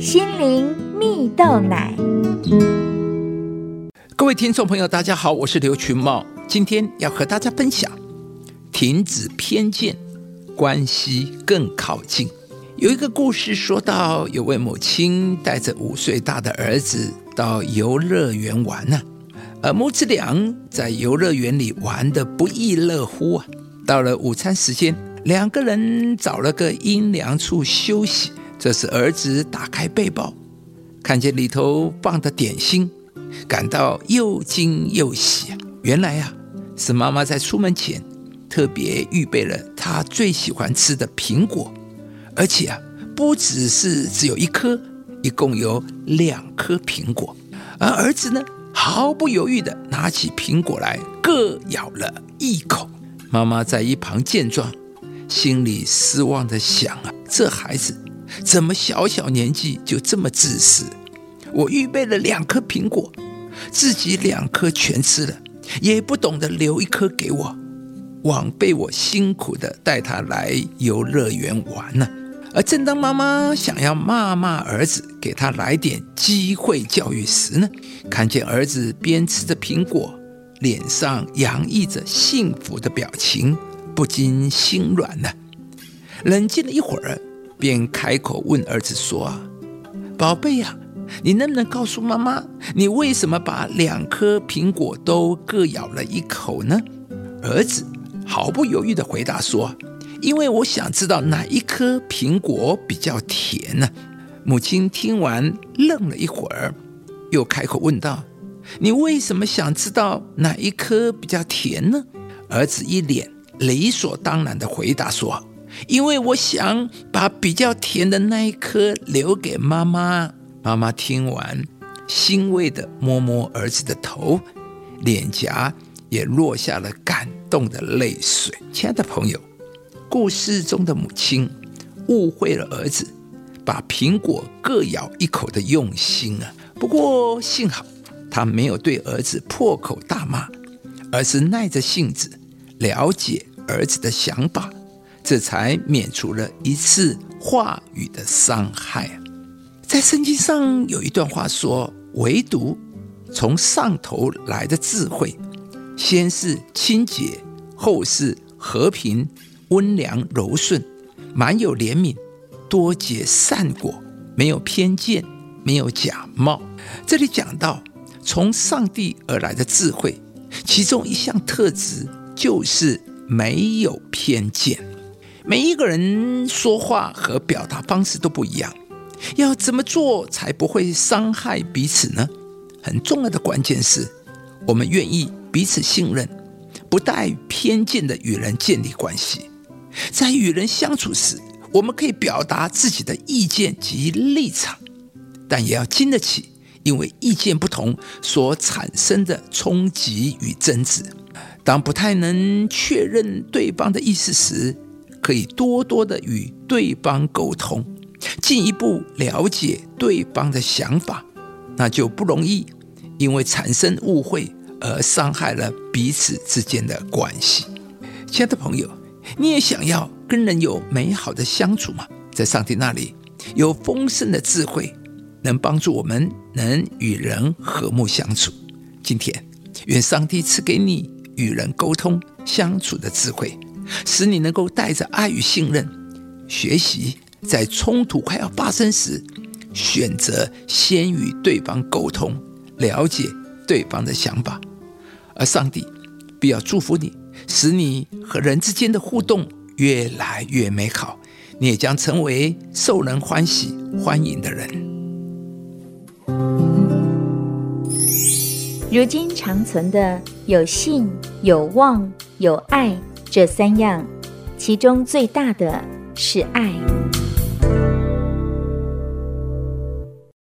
心灵蜜豆奶。各位听众朋友，大家好，我是刘群茂，今天要和大家分享：停止偏见，关系更靠近。有一个故事说到，有位母亲带着五岁大的儿子到游乐园玩呢，而母子俩在游乐园里玩得不亦乐乎啊。到了午餐时间，两个人找了个阴凉处休息。这时，儿子打开背包，看见里头放的点心。感到又惊又喜！原来呀，是妈妈在出门前特别预备了他最喜欢吃的苹果，而且啊，不只是只有一颗，一共有两颗苹果。而儿子呢，毫不犹豫地拿起苹果来，各咬了一口。妈妈在一旁见状，心里失望地想啊：这孩子怎么小小年纪就这么自私？我预备了两颗苹果，自己两颗全吃了，也不懂得留一颗给我，枉费我辛苦的带他来游乐园玩呢。而正当妈妈想要骂骂儿子，给他来点机会教育时呢，看见儿子边吃着苹果，脸上洋溢着幸福的表情，不禁心软了。冷静了一会儿，便开口问儿子说：“啊，宝贝呀。”你能不能告诉妈妈，你为什么把两颗苹果都各咬了一口呢？儿子毫不犹豫地回答说：“因为我想知道哪一颗苹果比较甜呢。”母亲听完愣了一会儿，又开口问道：“你为什么想知道哪一颗比较甜呢？”儿子一脸理所当然地回答说：“因为我想把比较甜的那一颗留给妈妈。”妈妈听完，欣慰地摸摸儿子的头，脸颊也落下了感动的泪水。亲爱的朋友，故事中的母亲误会了儿子把苹果各咬一口的用心啊。不过幸好，他没有对儿子破口大骂，而是耐着性子了解儿子的想法，这才免除了一次话语的伤害。在圣经上有一段话说：“唯独从上头来的智慧，先是清洁，后是和平、温良、柔顺，满有怜悯，多结善果，没有偏见，没有假冒。”这里讲到从上帝而来的智慧，其中一项特质就是没有偏见。每一个人说话和表达方式都不一样。要怎么做才不会伤害彼此呢？很重要的关键是，我们愿意彼此信任，不带偏见的与人建立关系。在与人相处时，我们可以表达自己的意见及立场，但也要经得起因为意见不同所产生的冲击与争执。当不太能确认对方的意思时，可以多多的与对方沟通。进一步了解对方的想法，那就不容易因为产生误会而伤害了彼此之间的关系。亲爱的朋友，你也想要跟人有美好的相处吗？在上帝那里有丰盛的智慧，能帮助我们能与人和睦相处。今天，愿上帝赐给你与人沟通相处的智慧，使你能够带着爱与信任学习。在冲突快要发生时，选择先与对方沟通，了解对方的想法，而上帝必要祝福你，使你和人之间的互动越来越美好，你也将成为受人欢喜欢迎的人。如今长存的有信、有望、有爱这三样，其中最大的是爱。